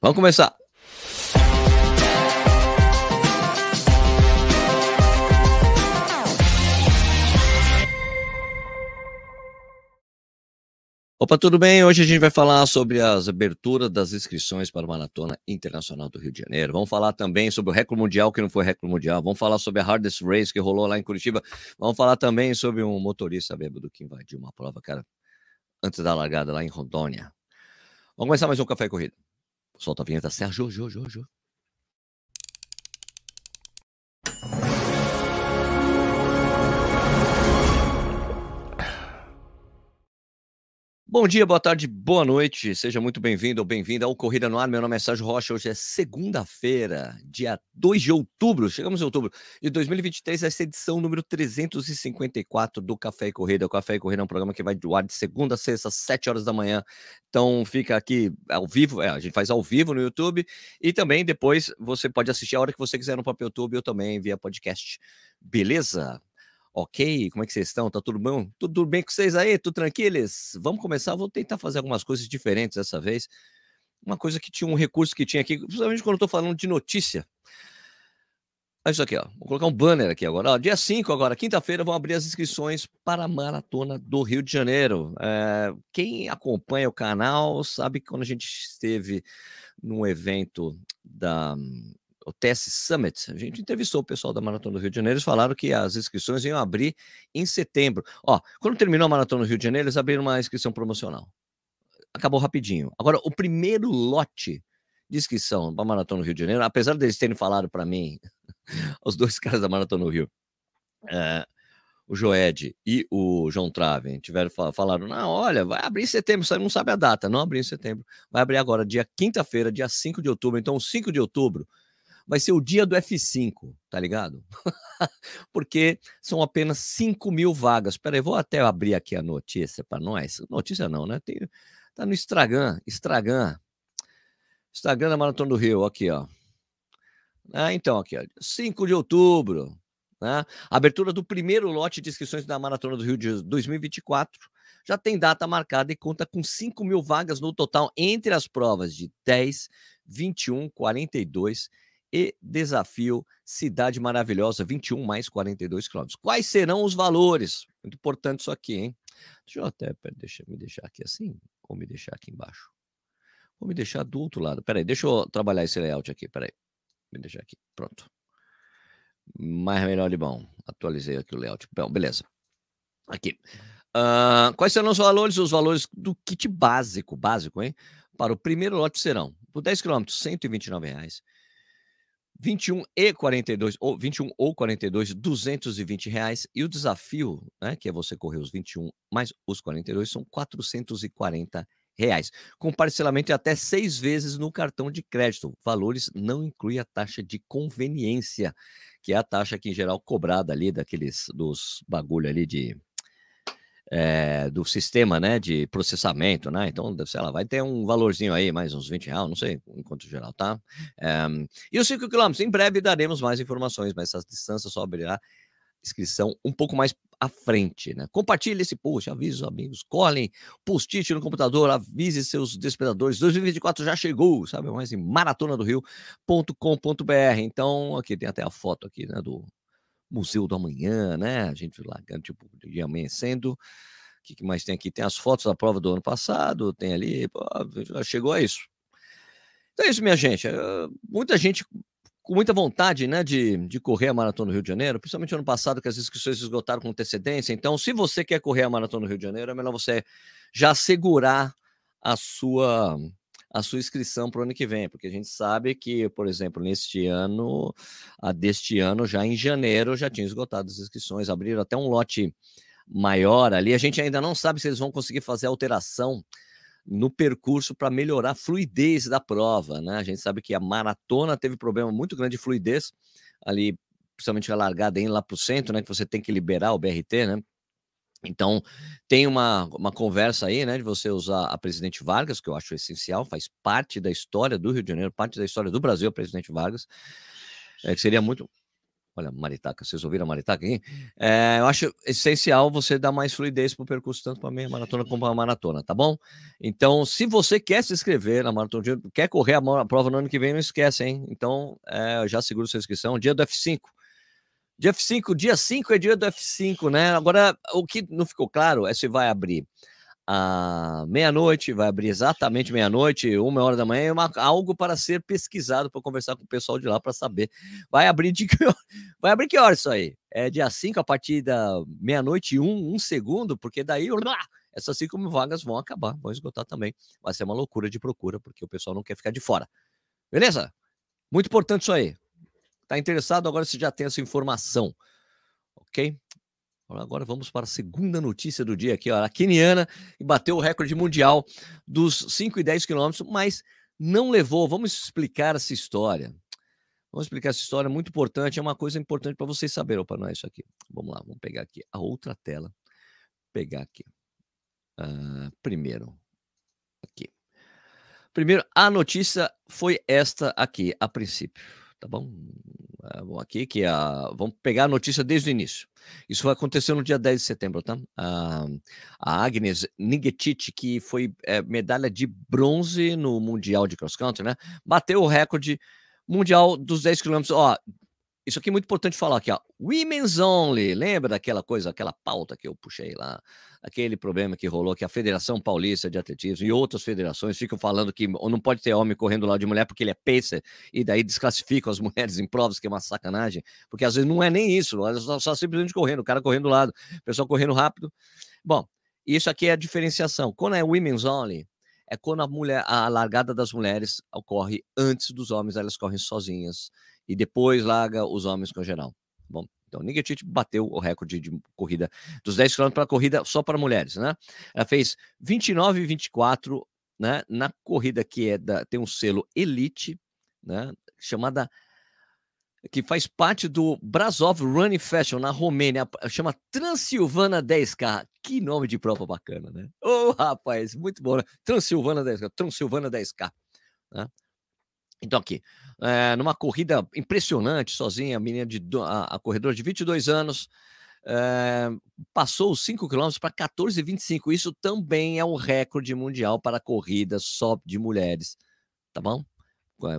Vamos começar. Opa, tudo bem? Hoje a gente vai falar sobre as aberturas das inscrições para a Maratona Internacional do Rio de Janeiro. Vamos falar também sobre o recorde mundial que não foi recorde mundial. Vamos falar sobre a Hardest Race que rolou lá em Curitiba. Vamos falar também sobre um motorista bêbado que invadiu uma prova, cara, antes da largada lá em Rondônia. Vamos começar mais um Café Corrida. Solta a vinheta, Sérgio, Jô, Jô, Jô. Bom dia, boa tarde, boa noite. Seja muito bem-vindo ou bem-vinda ao Corrida no Ar. Meu nome é Sérgio Rocha. Hoje é segunda-feira, dia 2 de outubro. Chegamos em outubro de 2023, essa é edição número 354 do Café e Corrida. O Café e Corrida é um programa que vai do ar de segunda a sexta, às 7 horas da manhã. Então fica aqui ao vivo, é, a gente faz ao vivo no YouTube e também depois você pode assistir a hora que você quiser no próprio YouTube ou também via podcast. Beleza? Ok, como é que vocês estão? Tá tudo bom? Tudo bem com vocês aí? Tudo tranquilos? Vamos começar. Vou tentar fazer algumas coisas diferentes dessa vez. Uma coisa que tinha um recurso que tinha aqui, principalmente quando eu tô falando de notícia. Olha isso aqui, ó. Vou colocar um banner aqui agora. Ó, dia 5 agora, quinta-feira, vão abrir as inscrições para a Maratona do Rio de Janeiro. É, quem acompanha o canal sabe que quando a gente esteve num evento da o TS Summit, a gente entrevistou o pessoal da Maratona do Rio de Janeiro, eles falaram que as inscrições iam abrir em setembro. Ó, quando terminou a Maratona do Rio de Janeiro, eles abriram uma inscrição promocional. Acabou rapidinho. Agora, o primeiro lote de inscrição para a Maratona do Rio de Janeiro, apesar deles terem falado para mim, os dois caras da Maratona do Rio, é, o Joed e o João Traven tiveram falaram, não, olha, vai abrir em setembro, você não sabe a data, não abrir em setembro, vai abrir agora, dia quinta-feira, dia 5 de outubro, então 5 de outubro, vai ser o dia do F5, tá ligado? Porque são apenas 5 mil vagas. Peraí, vou até abrir aqui a notícia para nós. Notícia não, né? Tem, tá no Instagram, Instagram. Instagram da Maratona do Rio, aqui, ó. Ah, então, aqui, ó. 5 de outubro, né? Abertura do primeiro lote de inscrições da Maratona do Rio de 2024 já tem data marcada e conta com 5 mil vagas no total entre as provas de 10, 21, 42 e desafio Cidade Maravilhosa, 21 mais 42 quilômetros. Quais serão os valores? Muito importante isso aqui, hein? Deixa eu até deixa, me deixar aqui assim, ou me deixar aqui embaixo. Vou me deixar do outro lado. Peraí, deixa eu trabalhar esse layout aqui. Peraí. Me deixar aqui. Pronto. Mais melhor de bom. Atualizei aqui o layout. Bom, beleza. Aqui. Uh, quais serão os valores? Os valores do kit básico, básico, hein? Para o primeiro lote serão, por 10 km, 129 reais. 21 e 42, ou 21 ou 42, 220 reais. E o desafio, né, que é você correr os 21 mais os 42, são 440 reais. Com parcelamento até seis vezes no cartão de crédito. Valores não inclui a taxa de conveniência, que é a taxa que em geral cobrada ali daqueles dos bagulho ali de é, do sistema né, de processamento, né? Então, sei lá, vai ter um valorzinho aí, mais uns 20 reais, não sei, enquanto geral, tá? É, e os 5 quilômetros, em breve daremos mais informações, mas essa distância só abrirá inscrição um pouco mais à frente, né? Compartilhe esse post, avise os amigos, colhem post-it no computador, avise seus despedadores. 2024 já chegou, sabe? Mais em maratona do rio.com.br. Então, aqui tem até a foto aqui, né, do Museu do Amanhã, né? A gente lá, tipo, dia amanhecendo. O que, que mais tem aqui? Tem as fotos da prova do ano passado, tem ali, pô, chegou a isso. Então é isso, minha gente. Muita gente com muita vontade, né, de, de correr a Maratona do Rio de Janeiro, principalmente ano passado, que as inscrições esgotaram com antecedência. Então, se você quer correr a Maratona do Rio de Janeiro, é melhor você já segurar a sua a sua inscrição para o ano que vem, porque a gente sabe que, por exemplo, neste ano, a deste ano, já em janeiro, já tinha esgotado as inscrições, abriram até um lote maior ali. A gente ainda não sabe se eles vão conseguir fazer alteração no percurso para melhorar a fluidez da prova, né? A gente sabe que a maratona teve problema muito grande de fluidez ali, principalmente a largada indo lá para o centro, né? Que você tem que liberar o BRT, né? Então, tem uma, uma conversa aí, né, de você usar a presidente Vargas, que eu acho essencial, faz parte da história do Rio de Janeiro, parte da história do Brasil, a presidente Vargas, é, que seria muito. Olha, maritaca, vocês ouviram a maritaca aqui? É, eu acho essencial você dar mais fluidez para o percurso, tanto para a meia maratona como para a maratona, tá bom? Então, se você quer se inscrever na maratona, quer correr a prova no ano que vem, não esquece, hein? Então, é, já seguro sua inscrição. Dia do F5. Dia F5, dia 5 é dia do F5, né? Agora, o que não ficou claro é se vai abrir à meia-noite, vai abrir exatamente meia-noite, uma hora da manhã, é uma, algo para ser pesquisado, para conversar com o pessoal de lá para saber. Vai abrir de vai abrir que hora isso aí? É dia 5 a partir da meia-noite um, um segundo, porque daí essas cinco mil vagas vão acabar, vão esgotar também. Vai ser uma loucura de procura, porque o pessoal não quer ficar de fora. Beleza? Muito importante isso aí. Tá interessado? Agora você já tem essa informação. Ok? Agora vamos para a segunda notícia do dia aqui. Ó. A keniana bateu o recorde mundial dos 5 e 10 quilômetros, mas não levou. Vamos explicar essa história. Vamos explicar essa história muito importante. É uma coisa importante para vocês saberem. Opa, não é isso aqui. Vamos lá, vamos pegar aqui a outra tela. Pegar aqui. Uh, primeiro, aqui. Primeiro, a notícia foi esta aqui, a princípio tá bom? Uh, aqui que a, vamos pegar a notícia desde o início. Isso vai acontecer no dia 10 de setembro, tá? Uh, a Agnes Ningetich, que foi é, medalha de bronze no Mundial de Cross Country, né? Bateu o recorde mundial dos 10 quilômetros. Ó, isso aqui é muito importante falar aqui, ó. Women's Only. Lembra daquela coisa, aquela pauta que eu puxei lá? Aquele problema que rolou que a Federação Paulista de Atletismo e outras federações ficam falando que não pode ter homem correndo lá de mulher porque ele é pacer e daí desclassificam as mulheres em provas, que é uma sacanagem. Porque às vezes não é nem isso, elas só, só simplesmente correndo, o cara correndo do lado, o pessoal correndo rápido. Bom, isso aqui é a diferenciação. Quando é Women's Only, é quando a mulher, a largada das mulheres ocorre antes dos homens, elas correm sozinhas e depois larga os homens com geral. Bom, então Nigetich bateu o recorde de corrida dos 10 km para corrida só para mulheres, né? Ela fez 29 e 24, né, na corrida que é da tem um selo Elite, né, chamada que faz parte do Brasov Running Festival na Romênia, chama Transilvana 10K. Que nome de prova bacana, né? Ô, oh, rapaz, muito bom, né? Transilvana 10K, Transilvana 10K, né? Então, aqui, é, numa corrida impressionante, sozinha, a menina de a, a corredora de 22 anos é, passou os 5 km para 14,25. Isso também é um recorde mundial para corrida só de mulheres, tá bom?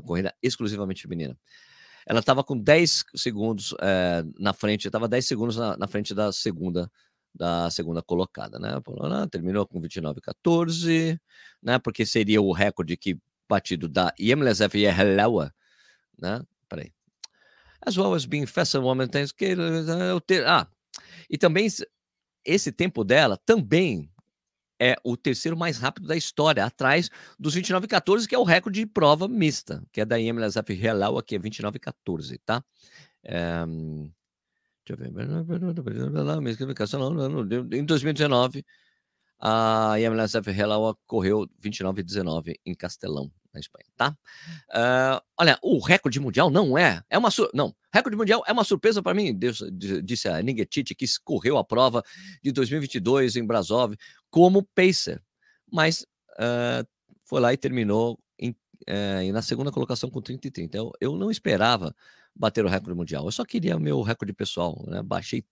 Corrida exclusivamente feminina. Ela estava com 10 segundos é, na frente, estava 10 segundos na, na, frente da segunda da segunda colocada, né? Terminou com 29,14, né? Porque seria o recorde que batido da Yemlezev Yehlewa, né? Peraí. As well as being fast woman things que ah, e também esse tempo dela também é o terceiro mais rápido da história, atrás dos 29,14, que é o recorde de prova mista, que é da Yemlezev Yehlewa, que é 29,14, tá? É, deixa eu ver. Em 2019, a IMLSF Helawa correu 29,19 em Castelão, na Espanha, tá? Uh, olha, o recorde mundial não é, é uma não, recorde mundial é uma surpresa para mim, Deus, disse a Ningetiti, que correu a prova de 2022 em Brasov como pacer, mas uh, foi lá e terminou em, uh, na segunda colocação com 30 e 30. Eu, eu não esperava bater o recorde mundial, eu só queria meu recorde pessoal, né? Baixei,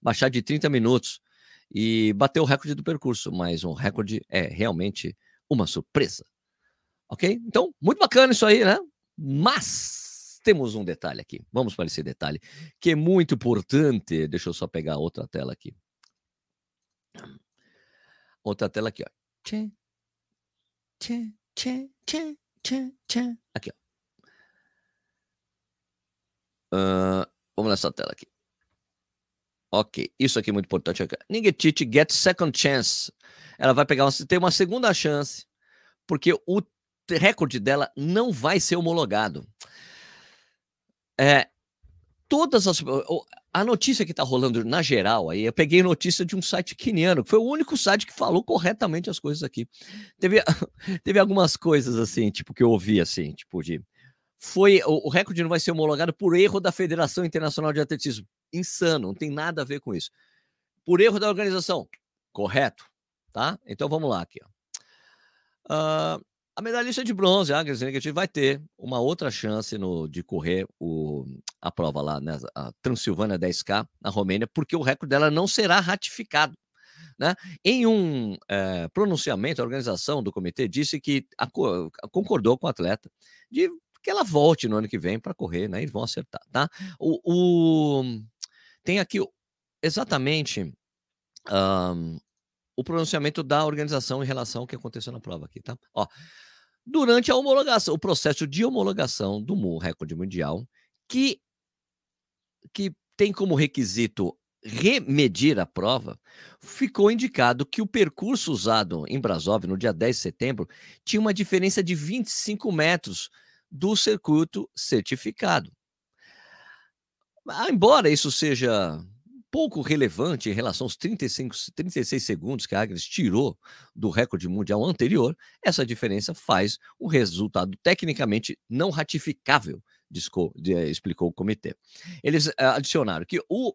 baixar de 30 minutos e bateu o recorde do percurso, mas um recorde é realmente uma surpresa. Ok? Então, muito bacana isso aí, né? Mas temos um detalhe aqui. Vamos para esse detalhe que é muito importante. Deixa eu só pegar outra tela aqui. Outra tela aqui, ó. Tchê, tchê, tchê, tchê, tchê, tchê. Aqui, ó. Uh, vamos nessa tela aqui. Ok, isso aqui é muito importante. Ningetiti gets second chance. Ela vai pegar, tem uma segunda chance, porque o recorde dela não vai ser homologado. É, todas as. A notícia que está rolando na geral aí, eu peguei notícia de um site queniano, que foi o único site que falou corretamente as coisas aqui. Teve, teve algumas coisas assim, tipo, que eu ouvi assim, tipo, de. Foi. O, o recorde não vai ser homologado por erro da Federação Internacional de Atletismo insano, não tem nada a ver com isso. Por erro da organização, correto, tá? Então vamos lá aqui. Uh, A medalhista de bronze, a Agnes vai ter uma outra chance no, de correr o, a prova lá, né, a Transilvânia 10K, na Romênia, porque o recorde dela não será ratificado. Né? Em um é, pronunciamento, a organização do comitê disse que a, a, concordou com o atleta de que ela volte no ano que vem para correr, né? E vão acertar, tá? O, o tem aqui exatamente um, o pronunciamento da organização em relação ao que aconteceu na prova aqui, tá? Ó, durante a homologação, o processo de homologação do recorde mundial, que, que tem como requisito remedir a prova, ficou indicado que o percurso usado em Brasov no dia 10 de setembro tinha uma diferença de 25 metros do circuito certificado. Embora isso seja pouco relevante em relação aos 35, 36 segundos que a Agnes tirou do recorde mundial anterior, essa diferença faz um resultado tecnicamente não ratificável, explicou o comitê. Eles eh, adicionaram que o,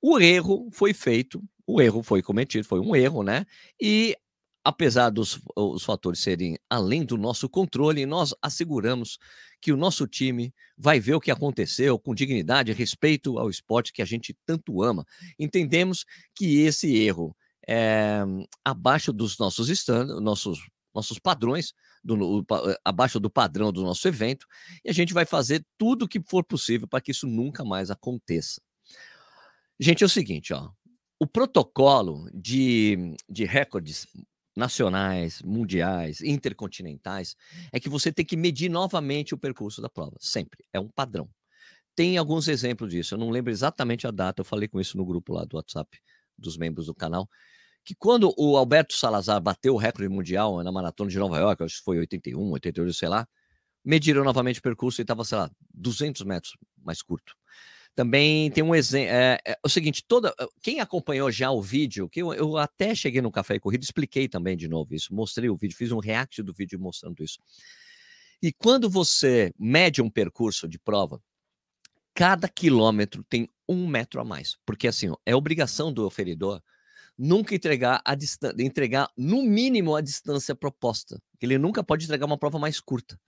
o erro foi feito, o erro foi cometido, foi um erro, né? E apesar dos os fatores serem além do nosso controle, nós asseguramos que o nosso time vai ver o que aconteceu com dignidade, respeito ao esporte que a gente tanto ama. Entendemos que esse erro é abaixo dos nossos nossos nossos padrões, do, abaixo do padrão do nosso evento, e a gente vai fazer tudo o que for possível para que isso nunca mais aconteça. Gente, é o seguinte, ó, o protocolo de, de recordes nacionais, mundiais, intercontinentais, é que você tem que medir novamente o percurso da prova, sempre. É um padrão. Tem alguns exemplos disso, eu não lembro exatamente a data, eu falei com isso no grupo lá do WhatsApp dos membros do canal, que quando o Alberto Salazar bateu o recorde mundial na maratona de Nova York, acho que foi 81, 82, sei lá, mediram novamente o percurso e estava, sei lá, 200 metros mais curto. Também tem um exemplo. É, é, o seguinte: toda. Quem acompanhou já o vídeo, que eu, eu, até cheguei no Café e Corrida, expliquei também de novo isso, mostrei o vídeo, fiz um react do vídeo mostrando isso. E quando você mede um percurso de prova, cada quilômetro tem um metro a mais. Porque assim, é obrigação do oferidor nunca entregar a distância, entregar no mínimo a distância proposta. Ele nunca pode entregar uma prova mais curta.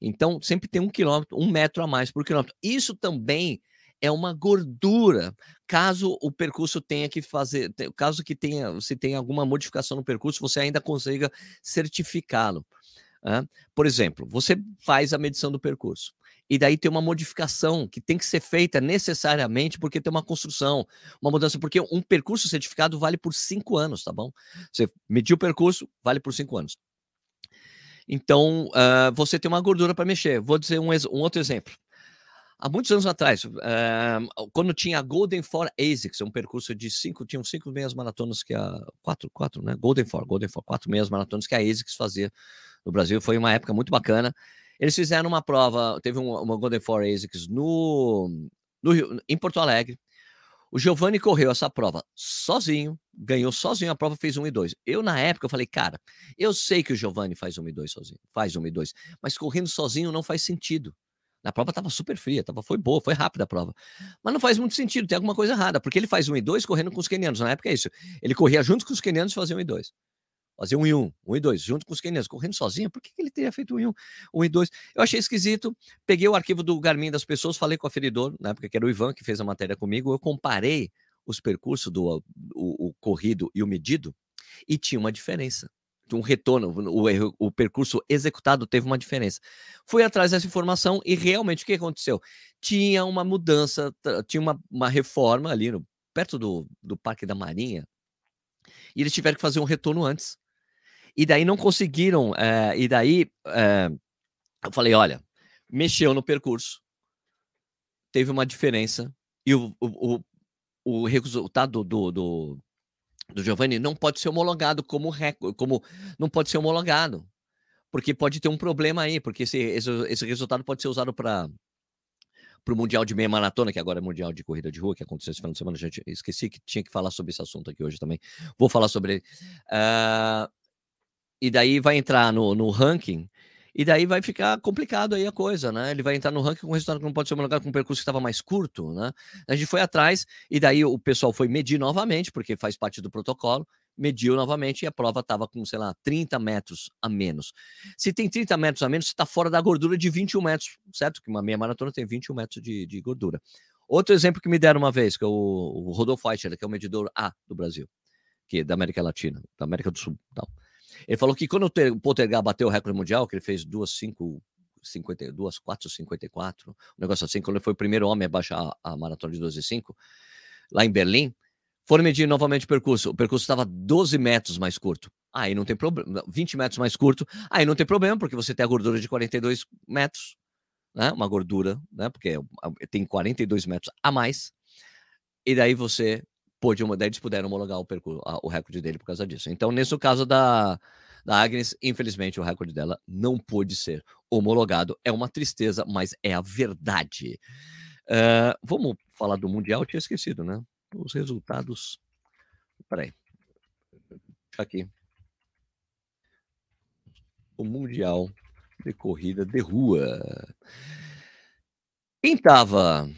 Então, sempre tem um quilômetro, um metro a mais por quilômetro. Isso também é uma gordura. Caso o percurso tenha que fazer, caso que tenha, se tenha alguma modificação no percurso, você ainda consiga certificá-lo. Né? Por exemplo, você faz a medição do percurso e daí tem uma modificação que tem que ser feita necessariamente porque tem uma construção, uma mudança, porque um percurso certificado vale por cinco anos, tá bom? Você mediu o percurso, vale por cinco anos. Então, uh, você tem uma gordura para mexer. Vou dizer um, um outro exemplo há muitos anos atrás, uh, quando tinha a Golden Four ASICS, um percurso de cinco, tinham cinco meias maratonas que a. Quatro, quatro, né? Golden Four, Golden Four, quatro meias maratonas que a ASICS fazia no Brasil. Foi uma época muito bacana. Eles fizeram uma prova, teve uma, uma Golden Four ASICS no, no Rio, em Porto Alegre. O Giovanni correu essa prova sozinho, ganhou sozinho a prova, fez 1 e 2. Eu, na época, eu falei, cara, eu sei que o Giovanni faz 1 e 2 sozinho, faz 1 e 2, mas correndo sozinho não faz sentido. A prova estava super fria, tava, foi boa, foi rápida a prova. Mas não faz muito sentido, tem alguma coisa errada, porque ele faz um e dois correndo com os quenianos. Na época é isso. Ele corria junto com os quenianos e fazia um e dois. Fazia um e um, um e dois, junto com os quenianos, correndo sozinho. Por que, que ele teria feito um e um, um e dois? Eu achei esquisito. Peguei o arquivo do Garmin das pessoas, falei com o aferidor, na época que era o Ivan, que fez a matéria comigo. Eu comparei os percursos do o, o corrido e o medido e tinha uma diferença um retorno, o, o percurso executado teve uma diferença. Fui atrás dessa informação e realmente o que aconteceu? Tinha uma mudança, tinha uma, uma reforma ali no, perto do, do Parque da Marinha e eles tiveram que fazer um retorno antes. E daí não conseguiram, é, e daí é, eu falei: olha, mexeu no percurso, teve uma diferença e o, o, o, o resultado do, do, do Giovanni não pode ser homologado como recorde, como não pode ser homologado, porque pode ter um problema aí, porque esse, esse, esse resultado pode ser usado para para o Mundial de Meia Maratona, que agora é Mundial de Corrida de Rua, que aconteceu esse final de semana, gente, esqueci que tinha que falar sobre esse assunto aqui hoje também. Vou falar sobre ele. Uh, e daí vai entrar no, no ranking e daí vai ficar complicado aí a coisa, né? Ele vai entrar no ranking com um resultado que não pode ser homologado com um percurso que estava mais curto, né? A gente foi atrás e daí o pessoal foi medir novamente, porque faz parte do protocolo, mediu novamente e a prova estava com, sei lá, 30 metros a menos. Se tem 30 metros a menos, você está fora da gordura de 21 metros, certo? Que uma meia maratona tem 21 metros de, de gordura. Outro exemplo que me deram uma vez, que é o, o Rodolfo Eichler, que é o medidor A do Brasil, que é da América Latina, da América do Sul. Tal. Ele falou que quando o Poltergar bateu o recorde mundial, que ele fez 2,5 52, 4,54, um negócio assim, quando ele foi o primeiro homem a baixar a, maratona de 12,5, lá em Berlim, foram medir novamente o percurso. O percurso estava 12 metros mais curto. Aí não tem problema. 20 metros mais curto. Aí não tem problema, porque você tem a gordura de 42 metros, né? Uma gordura, né? Porque é tem 42 metros a mais. E daí você daí eles puderam homologar o, percurso, o recorde dele por causa disso. Então, nesse caso da, da Agnes, infelizmente, o recorde dela não pôde ser homologado. É uma tristeza, mas é a verdade. Uh, vamos falar do Mundial? Eu tinha esquecido, né? os resultados. Peraí. Aqui. O Mundial de Corrida de Rua. Quem estava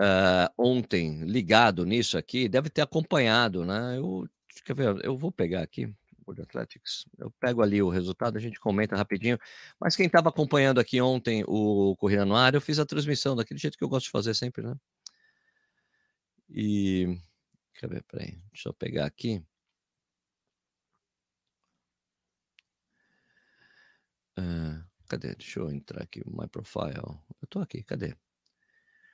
uh, ontem ligado nisso aqui deve ter acompanhado, né? Eu, quer ver, eu vou pegar aqui. World Athletics. Eu pego ali o resultado, a gente comenta rapidinho. Mas quem estava acompanhando aqui ontem o Corrida no Ar, eu fiz a transmissão daquele jeito que eu gosto de fazer sempre, né? E. Quer ver? Peraí. Deixa eu pegar aqui. Uh, cadê? Deixa eu entrar aqui. My profile. Eu tô aqui. Cadê?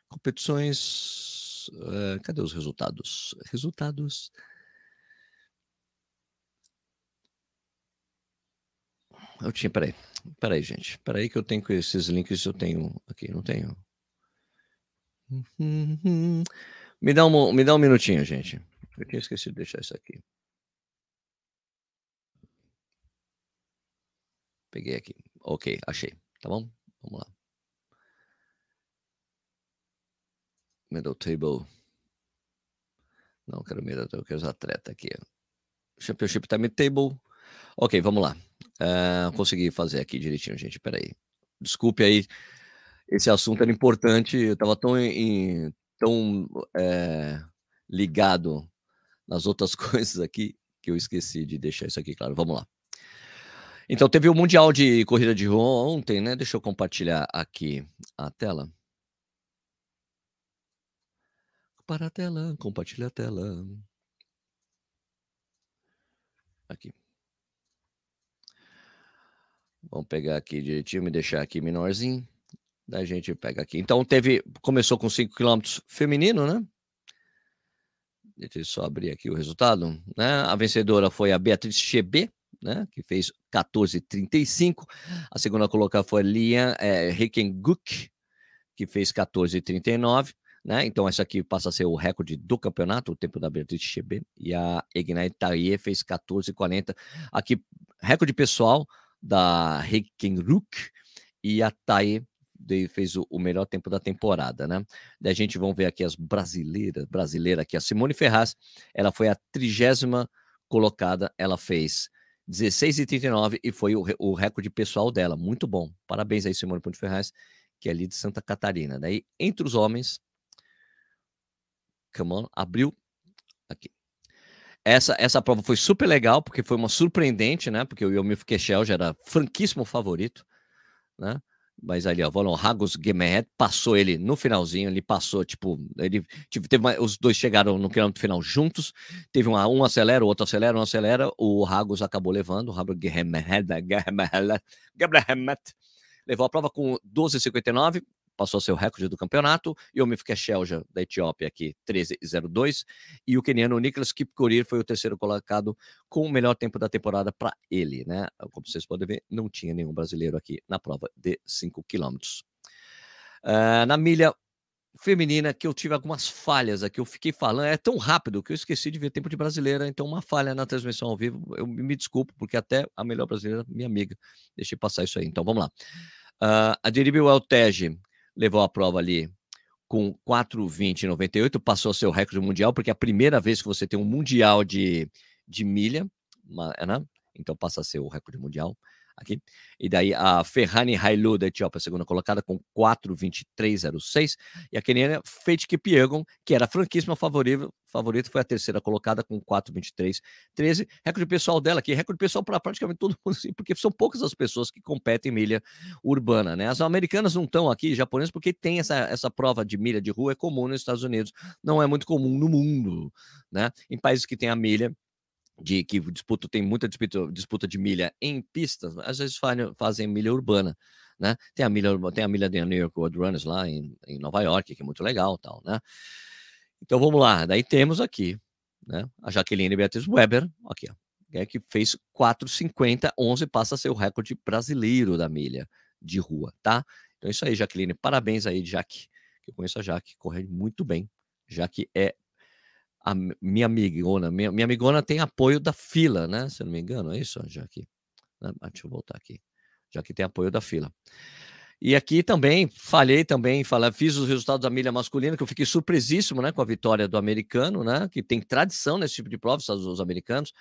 Competições. Uh, cadê os resultados? Resultados. Eu tinha, peraí. Peraí, gente. Peraí que eu tenho esses links, eu tenho aqui, não tenho. Me dá um, me dá um minutinho, gente. Eu tinha esquecido de deixar isso aqui. Peguei aqui. Ok, achei. Tá bom? Vamos lá. Middle table. Não, quero middle eu quero os atletas aqui. Championship time table. Ok, vamos lá. Uh, consegui fazer aqui direitinho, gente. Peraí. Desculpe aí. Esse assunto era importante. Eu estava tão em, tão é, ligado nas outras coisas aqui que eu esqueci de deixar isso aqui claro. Vamos lá. Então, teve o Mundial de Corrida de Rua ontem, né? Deixa eu compartilhar aqui a tela. Para a tela, compartilha a tela. Aqui. Vamos pegar aqui direitinho, me deixar aqui menorzinho. Da gente pega aqui. Então teve, começou com 5 km feminino, né? Deixa eu só abrir aqui o resultado, né? A vencedora foi a Beatriz Chebe, né? Que fez 14:35. A segunda colocada foi Lian é, Rickenguk, que fez 14:39. Né? Então, essa aqui passa a ser o recorde do campeonato, o tempo da Beatriz Chebe. E a Ignite Tarie fez 14,40. Aqui, recorde pessoal da Rikenruk e a Taie fez o, melhor tempo da temporada, né? Daí a gente vamos ver aqui as brasileiras, brasileira aqui, a Simone Ferraz, ela foi a trigésima colocada, ela fez 16,39 e foi o, o recorde pessoal dela, muito bom. Parabéns aí, Simone Ponte Ferraz, que é ali de Santa Catarina. Daí, entre os homens, come on, abriu aqui. Essa, essa prova foi super legal, porque foi uma surpreendente, né? Porque o Yomif Keshel já era franquíssimo favorito, né? Mas ali, ó, Volon Ragos Gemet passou ele no finalzinho, ele passou, tipo, ele tipo, teve uma, os dois chegaram no quilômetro final juntos, teve uma, um acelera, o outro acelera, um acelera, o Ragos acabou levando, o Ragos Gemet levou a prova com 12,59, passou seu recorde do campeonato, e o Mifke Shelja, da Etiópia, aqui, 13,02, e o keniano Nicholas Kipkorir foi o terceiro colocado com o melhor tempo da temporada para ele, né? Como vocês podem ver, não tinha nenhum brasileiro aqui na prova de 5 quilômetros. Uh, na milha feminina, que eu tive algumas falhas aqui, eu fiquei falando, é tão rápido que eu esqueci de ver tempo de brasileira, então uma falha na transmissão ao vivo, eu me desculpo, porque até a melhor brasileira, minha amiga, deixei passar isso aí, então vamos lá. Uh, a Diribi Weltege levou a prova ali com 4,20,98, passou seu recorde mundial, porque é a primeira vez que você tem um mundial de, de milha, né? então passa a ser o recorde mundial. Aqui. E daí a Ferrani Hailu da Etiópia, segunda colocada, com 4,2306. E a keniana Fate Kipiegon, que era franquíssima favorita, favorita, foi a terceira colocada com 4,2313. Recorde pessoal dela aqui, recorde pessoal para praticamente todo mundo, porque são poucas as pessoas que competem em milha urbana, né? As americanas não estão aqui, japonesas, porque tem essa, essa prova de milha de rua, é comum nos Estados Unidos, não é muito comum no mundo, né? Em países que tem a milha, de que disputa tem muita disputa, disputa de milha em pistas, às vezes fazem, milha urbana, né? Tem a milha tem a milha da New York Road Runners lá em, em Nova York, que é muito legal, tal, né? Então vamos lá, daí temos aqui, né? A Jaqueline Beatriz Weber, aqui, ó, é que fez 4:50, 11 passa a ser o recorde brasileiro da milha de rua, tá? Então é isso aí, Jaqueline, parabéns aí, Jaque. Eu conheço a Jaque, corre muito bem. Jaque é a minha amigona, minha, minha amigona tem apoio da fila, né? Se eu não me engano, é isso, já aqui. Né? Ah, deixa eu voltar aqui. Já que tem apoio da fila. E aqui também, falhei também, falei, fiz os resultados da milha masculina, que eu fiquei surpresíssimo, né, com a vitória do americano, né, que tem tradição nesse tipo de prova, os americanos.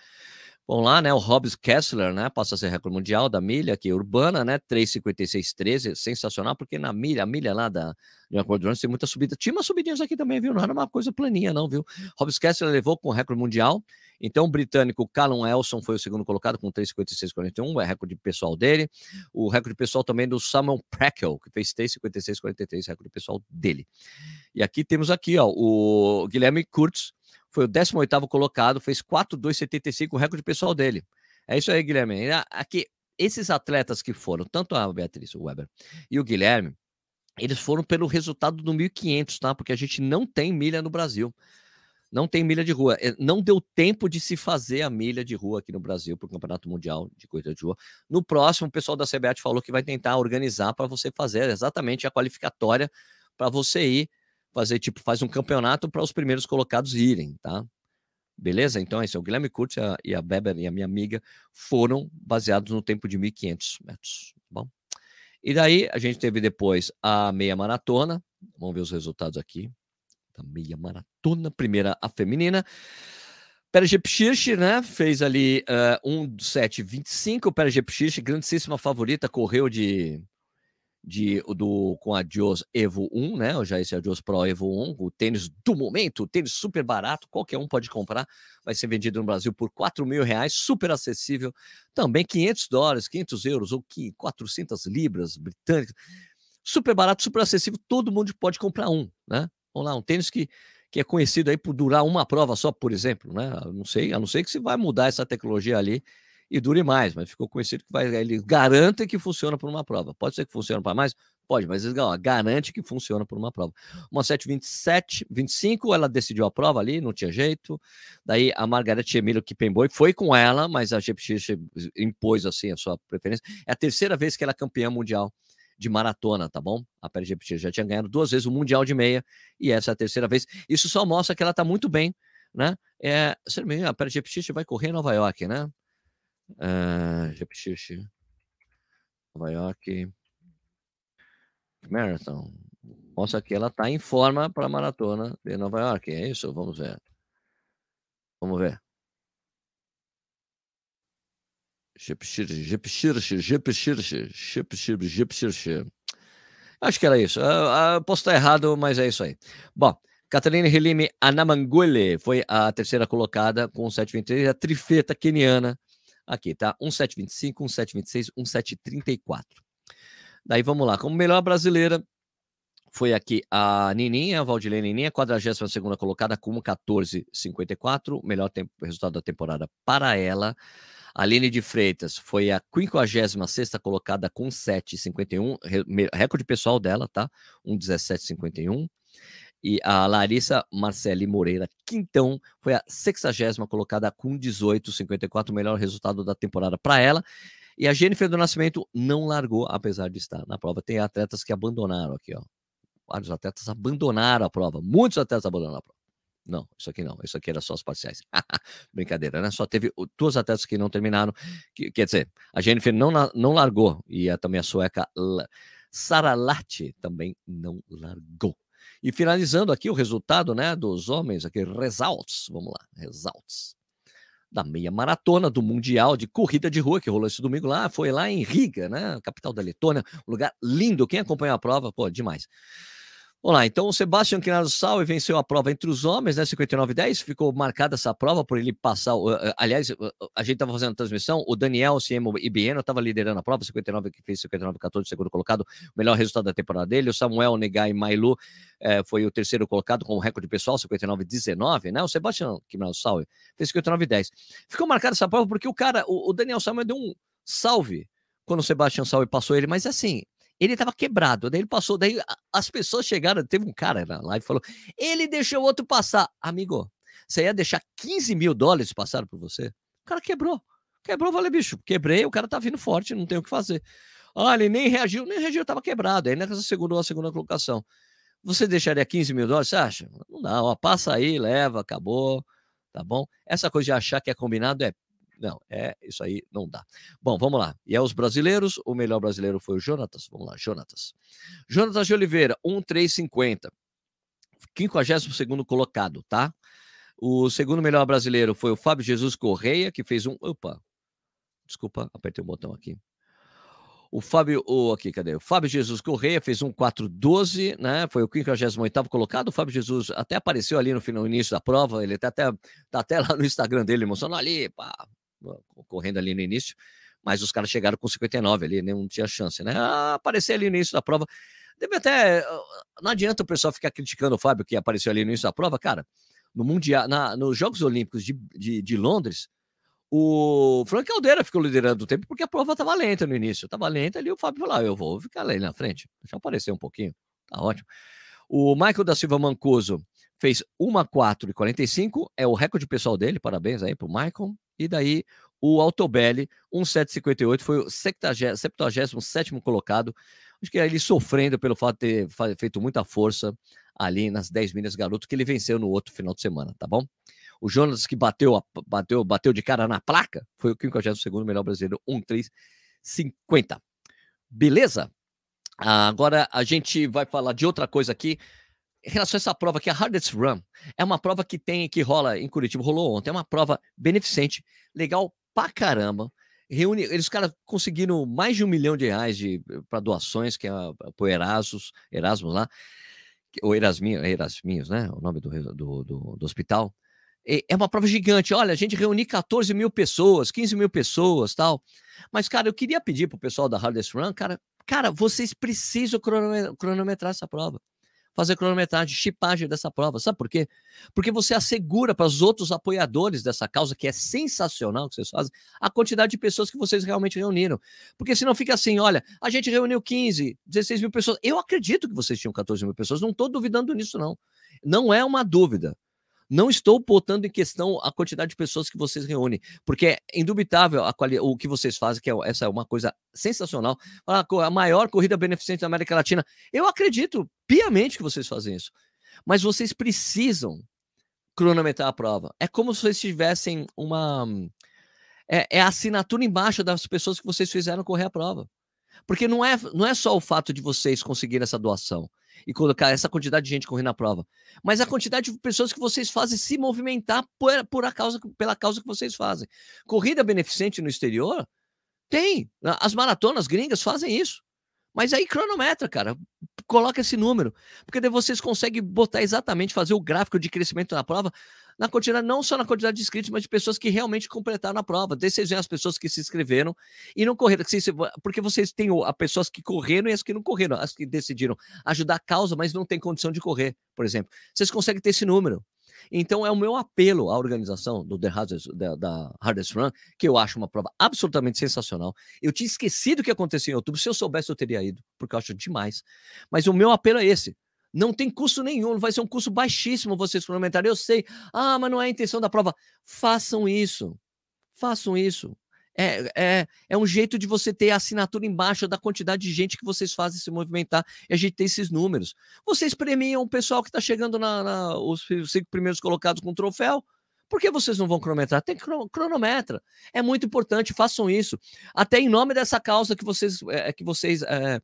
Vamos lá, né? O Hobbs Kessler, né? Passa a ser recorde mundial da milha aqui, urbana, né? 3,56,13, sensacional, porque na milha, a milha lá da de Acordões tem muita subida. Tinha umas subidinhas aqui também, viu? Não era uma coisa planinha, não, viu? Hobbs Kessler levou com recorde mundial. Então, o britânico Callum Elson foi o segundo colocado com 3,56,41, é recorde pessoal dele. O recorde pessoal também do Samuel Prekel, que fez 3,56,43, recorde pessoal dele. E aqui temos aqui, ó, o Guilherme Kurtz, foi o 18º colocado, fez 4,275, o recorde pessoal dele. É isso aí, Guilherme. Aqui, esses atletas que foram, tanto a Beatriz Weber e o Guilherme, eles foram pelo resultado do 1.500, tá? Porque a gente não tem milha no Brasil. Não tem milha de rua. Eh, não deu tempo de se fazer a milha de rua aqui no Brasil para o Campeonato Mundial de Corrida de Rua. No próximo, o pessoal da CBAT falou que vai tentar organizar para você fazer exatamente a qualificatória para você ir fazer, tipo, faz um campeonato para os primeiros colocados irem, tá? Beleza? Então, esse é o Guilherme Curtis e a Beber e a minha amiga foram baseados no tempo de 1.500 metros, tá bom? E daí, a gente teve depois a meia maratona, vamos ver os resultados aqui, da meia maratona, primeira a feminina, Perjepchirch, né, fez ali uh, 1,725, o Perjepchirch, grandíssima favorita, correu de de, do, com a Dios Evo 1, né? Já esse Adios Pro Evo 1, o tênis do momento, tênis super barato, qualquer um pode comprar, vai ser vendido no Brasil por 4 mil reais, super acessível, também 500 dólares, 500 euros ou 400 libras britânicas, super barato, super acessível, todo mundo pode comprar um, né? Vamos lá, um tênis que, que é conhecido aí por durar uma prova só, por exemplo, né? não sei, a não ser que se vai mudar essa tecnologia ali e dure mais, mas ficou conhecido que vai, ele garante que funciona por uma prova. Pode ser que funcione para mais? Pode, mas ele garante que funciona por uma prova. Uma 727, 25, ela decidiu a prova ali, não tinha jeito. Daí a Margaret Emílio Kippenboy foi com ela, mas a GPX impôs assim a sua preferência. É a terceira vez que ela é campeã mundial de maratona, tá bom? A Pérez GPX já tinha ganhado duas vezes o mundial de meia e essa é a terceira vez. Isso só mostra que ela está muito bem, né? É, a Pérez GPX vai correr em Nova York, né? Uh, Nova York Marathon. Mostra que ela está em forma para a maratona de Nova York. É isso? Vamos ver. Vamos ver. Acho que era isso. Uh, uh, posso estar errado, mas é isso aí. Bom, Catarina Helime Anamangule foi a terceira colocada com 7,23. A trifeta keniana Aqui, tá? 1725, 1726, 1734. Daí vamos lá. Como melhor brasileira, foi aqui a Nininha, a Valdilene Nininha, 42 colocada com 14,54. Melhor tempo, resultado da temporada para ela. A Aline de Freitas foi a 56 colocada com 7,51. Recorde pessoal dela, tá? 1,1751. E a Larissa Marcele Moreira Quintão foi a 60 colocada com 18,54, o melhor resultado da temporada para ela. E a Jennifer do Nascimento não largou, apesar de estar na prova. Tem atletas que abandonaram aqui, ó. Vários atletas abandonaram a prova. Muitos atletas abandonaram a prova. Não, isso aqui não. Isso aqui era só os parciais. Brincadeira, né? Só teve duas atletas que não terminaram. Que, quer dizer, a Jennifer não, não largou. E a, também a sueca Sara também não largou. E finalizando aqui o resultado né, dos homens, aqui, results, vamos lá, results. da meia maratona do Mundial de Corrida de Rua, que rolou esse domingo lá, foi lá em Riga, né? Capital da Letônia, um lugar lindo. Quem acompanhou a prova, pô, demais. Vamos lá, então o Sebastião Quinado Salve venceu a prova entre os homens, né? 59 e 10. Ficou marcada essa prova por ele passar. aliás, a gente estava fazendo a transmissão, o Daniel Ciemo Ibieno estava liderando a prova, 59 que fez 59 14, segundo colocado, o melhor resultado da temporada dele. O Samuel Negai Mailu eh, foi o terceiro colocado com o recorde pessoal, 59 19, né? O Sebastião Quinado Salve fez 59 10. Ficou marcada essa prova porque o cara, o, o Daniel Samuel deu um salve quando o Sebastião Salve passou ele, mas assim, ele estava quebrado. Daí ele passou, daí as pessoas chegaram, teve um cara na live que falou: ele deixou o outro passar. Amigo, você ia deixar 15 mil dólares passar por você? O cara quebrou. Quebrou, falei, bicho, quebrei, o cara tá vindo forte, não tem o que fazer. Olha, ele nem reagiu, nem reagiu, tava quebrado. Aí nessa segunda, a segunda colocação. Você deixaria 15 mil dólares? Você acha? Não dá, ó, passa aí, leva, acabou, tá bom? Essa coisa de achar que é combinado é não, é isso aí não dá. Bom, vamos lá. E é os brasileiros, o melhor brasileiro foi o Jonatas. Vamos lá, Jonatas. Jonatas de Oliveira, 1,350. 52 colocado, tá? O segundo melhor brasileiro foi o Fábio Jesus Correia, que fez um. Opa! Desculpa, apertei o botão aqui. O Fábio, o, aqui, cadê? O Fábio Jesus Correia fez um 412, né? Foi o 58 colocado. O Fábio Jesus até apareceu ali no, final, no início da prova. Ele tá até, tá até lá no Instagram dele, emocionado ali, pá, correndo ali no início, mas os caras chegaram com 59 ali, não tinha chance, né? Ah, aparecer ali no início da prova. Deve até. Ah, não adianta o pessoal ficar criticando o Fábio que apareceu ali no início da prova, cara. No Mundial, na, nos Jogos Olímpicos de, de, de Londres, o Frank Caldeira ficou liderando o tempo porque a prova estava lenta no início. Estava lenta ali, o Fábio falou: ah, eu vou ficar ali na frente. Deixa eu aparecer um pouquinho. Tá ótimo. O Michael da Silva Mancuso fez 1,4,45, é o recorde pessoal dele, parabéns aí pro Michael. E daí o Altobelli, 1,758, foi o 77 colocado. Acho que ele sofrendo pelo fato de ter feito muita força ali nas 10 milhas garoto, que ele venceu no outro final de semana, tá bom? O Jonas que bateu, bateu, bateu de cara na placa foi o 52 melhor brasileiro, 1,350. Beleza? Agora a gente vai falar de outra coisa aqui em relação a essa prova que a Hardest Run é uma prova que tem que rola em Curitiba, rolou ontem, é uma prova beneficente, legal pra caramba. Reúne, eles caras conseguiram mais de um milhão de reais de para doações que é pro Erasmus, Erasmus lá, ou Erasminhos, Erasminhos, né? O nome do, do, do, do hospital. É uma prova gigante. Olha, a gente reuniu 14 mil pessoas, 15 mil pessoas, tal. Mas, cara, eu queria pedir pro pessoal da Hardest Run, cara, cara, vocês precisam cronometrar essa prova fazer cronometragem, chipagem dessa prova. Sabe por quê? Porque você assegura para os outros apoiadores dessa causa, que é sensacional que vocês fazem, a quantidade de pessoas que vocês realmente reuniram. Porque senão fica assim: olha, a gente reuniu 15, 16 mil pessoas. Eu acredito que vocês tinham 14 mil pessoas, não estou duvidando nisso, não. Não é uma dúvida. Não estou botando em questão a quantidade de pessoas que vocês reúnem, porque é indubitável quali... o que vocês fazem, que é, essa é uma coisa sensacional. A maior corrida beneficente da América Latina. Eu acredito piamente que vocês fazem isso. Mas vocês precisam cronometrar a prova. É como se vocês tivessem uma. É, é a assinatura embaixo das pessoas que vocês fizeram correr a prova. Porque não é, não é só o fato de vocês conseguirem essa doação e colocar essa quantidade de gente correndo na prova, mas a quantidade de pessoas que vocês fazem se movimentar por, por a causa, pela causa que vocês fazem. Corrida beneficente no exterior tem. As maratonas gringas fazem isso. Mas aí cronometra, cara. Coloca esse número. Porque daí vocês conseguem botar exatamente, fazer o gráfico de crescimento na prova na quantidade, não só na quantidade de inscritos, mas de pessoas que realmente completaram a prova. Daí vocês veem as pessoas que se inscreveram e não correram. Porque vocês têm as pessoas que correram e as que não correram, as que decidiram ajudar a causa, mas não têm condição de correr, por exemplo. Vocês conseguem ter esse número. Então é o meu apelo à organização do The Hardest, da, da Hardest Run, que eu acho uma prova absolutamente sensacional. Eu tinha esquecido o que aconteceu em outubro. Se eu soubesse, eu teria ido, porque eu acho demais. Mas o meu apelo é esse. Não tem custo nenhum, vai ser um custo baixíssimo vocês cronometrarem. Eu sei, ah, mas não é a intenção da prova. Façam isso. Façam isso. É, é, é um jeito de você ter assinatura embaixo da quantidade de gente que vocês fazem se movimentar e a gente ter esses números. Vocês premiam o pessoal que está chegando na, na, os cinco primeiros colocados com troféu. Por que vocês não vão cronometrar? Tem cronometra. É muito importante, façam isso. Até em nome dessa causa que vocês, é, que vocês é,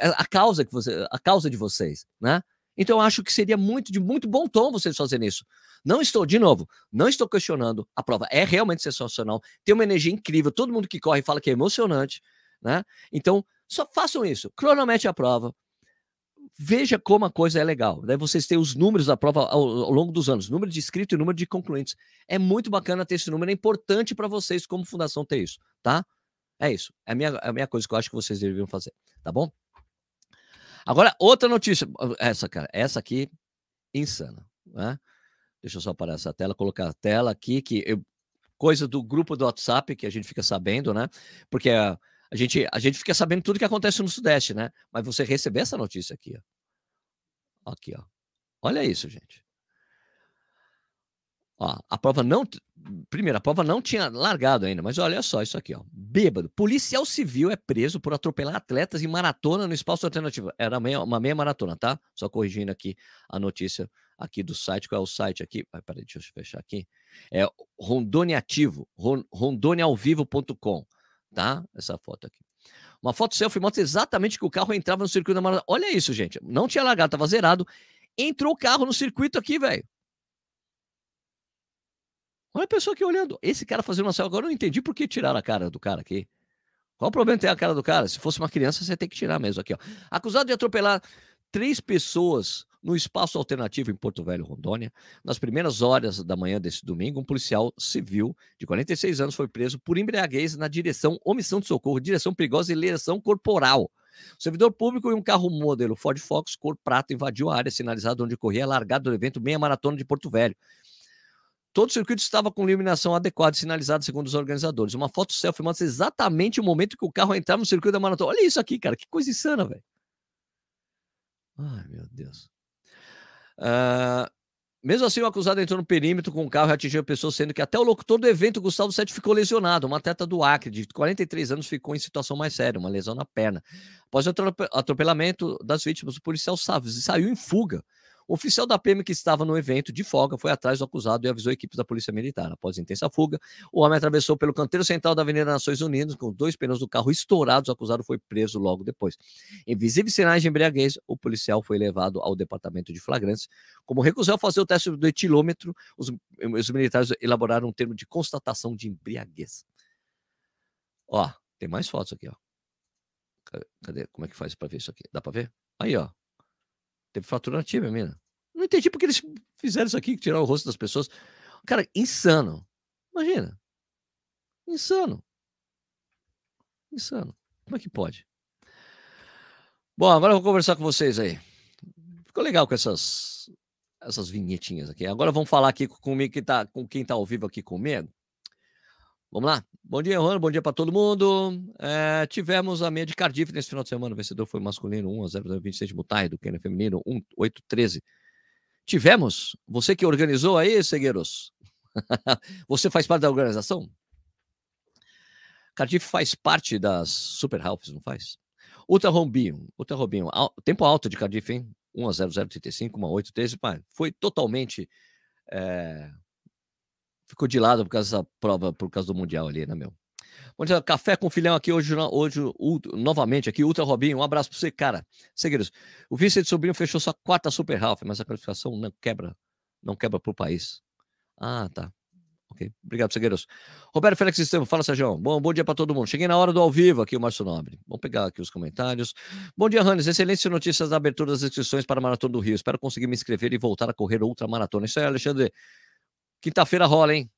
a causa que você, a causa de vocês, né? Então eu acho que seria muito de muito bom tom vocês fazerem isso. Não estou, de novo, não estou questionando a prova. É realmente sensacional. Tem uma energia incrível. Todo mundo que corre fala que é emocionante, né? Então, só façam isso. Cronometre a prova. Veja como a coisa é legal. Daí vocês têm os números da prova ao, ao longo dos anos, número de inscritos e número de concluintes. É muito bacana ter esse número, é importante para vocês, como fundação, ter isso, tá? É isso. É a minha, é a minha coisa que eu acho que vocês deveriam fazer, tá bom? Agora, outra notícia. Essa, cara, essa aqui, insana. Né? Deixa eu só parar essa tela, colocar a tela aqui, que eu, coisa do grupo do WhatsApp que a gente fica sabendo, né? Porque a, a, gente, a gente fica sabendo tudo que acontece no Sudeste, né? Mas você receber essa notícia aqui, ó. Aqui, ó. Olha isso, gente. Ó, a prova não. Primeiro, a prova não tinha largado ainda, mas olha só isso aqui, ó. Bêbado. Policial civil é preso por atropelar atletas em maratona no espaço alternativo. Era meia, uma meia maratona, tá? Só corrigindo aqui a notícia aqui do site. Qual é o site aqui? Ai, peraí, deixa eu fechar aqui. É Rondoniativo, rondonialvivo.com, tá? Essa foto aqui. Uma foto selfie mostra exatamente que o carro entrava no circuito da maratona. Olha isso, gente. Não tinha largado, tava zerado. Entrou o carro no circuito aqui, velho. Olha a pessoa aqui olhando. Esse cara fazendo uma selfie. Agora eu não entendi por que tiraram a cara do cara aqui. Qual o problema ter a cara do cara? Se fosse uma criança, você tem que tirar mesmo aqui, ó. Acusado de atropelar três pessoas no espaço alternativo em Porto Velho, Rondônia. Nas primeiras horas da manhã desse domingo, um policial civil de 46 anos foi preso por embriaguez na direção omissão de socorro, direção perigosa e lesão corporal. O servidor público e um carro modelo Ford Focus cor prata invadiu a área sinalizada onde corria a largada do evento Meia Maratona de Porto Velho. Todo o circuito estava com iluminação adequada e sinalizada, segundo os organizadores. Uma foto selfie mostra exatamente o momento que o carro entrava no circuito da maratona. Olha isso aqui, cara. Que coisa insana, velho. Ai, meu Deus. Uh, mesmo assim, o acusado entrou no perímetro com o carro e atingiu a pessoa, sendo que até o locutor do evento, Gustavo Sete, ficou lesionado. Uma atleta do Acre, de 43 anos, ficou em situação mais séria, uma lesão na perna. Após o atropelamento das vítimas, o policial saiu em fuga o oficial da PM que estava no evento de folga foi atrás do acusado e avisou a equipe da Polícia Militar. Após intensa fuga, o homem atravessou pelo canteiro central da Avenida Nações Unidas com dois pneus do carro estourados. O acusado foi preso logo depois. Em visíveis sinais de embriaguez, o policial foi levado ao departamento de flagrantes. Como recusou fazer o teste do etilômetro, os, os militares elaboraram um termo de constatação de embriaguez. Ó, tem mais fotos aqui, ó. Cadê? Como é que faz para ver isso aqui? Dá para ver? Aí, ó. Teve fratura na tíbia, mina. Não entendi porque eles fizeram isso aqui, tirar o rosto das pessoas. Cara, insano. Imagina. Insano. Insano. Como é que pode? Bom, agora eu vou conversar com vocês aí. Ficou legal com essas essas vinhetinhas aqui. Agora vamos falar aqui comigo que tá, com quem está ao vivo aqui comigo. Vamos lá. Bom dia, Juan. Bom dia para todo mundo. É, tivemos a meia de Cardiff nesse final de semana. O vencedor foi masculino 1 a 0 26 de Mutai, do Kenya feminino 1 8 13. Tivemos. Você que organizou aí, Segueiros. Você faz parte da organização? Cardiff faz parte das Super Halves, não faz? Ultra Robinho, Ultra Robinho, tempo alto de Cardiff, hein? 1 a 0 0 35, 1 a 8 13, pá, foi totalmente é, ficou de lado por causa dessa prova, por causa do Mundial ali, né, meu? Bom dia, café com filhão aqui hoje, hoje novamente aqui, Ultra Robinho, um abraço para você, cara. Seguidores, o Vicente Sobrinho fechou sua quarta Super Half, mas a classificação não quebra, não quebra para o país. Ah, tá. Ok, obrigado, Segueiros. Roberto Félix Estevam, fala, Sérgio. Bom, bom dia para todo mundo. Cheguei na hora do ao vivo aqui, o Márcio Nobre. Vamos pegar aqui os comentários. Bom dia, Hannes. Excelentes notícias da abertura das inscrições para a Maratona do Rio. Espero conseguir me inscrever e voltar a correr outra maratona. Isso aí, Alexandre. Quinta-feira rola, hein?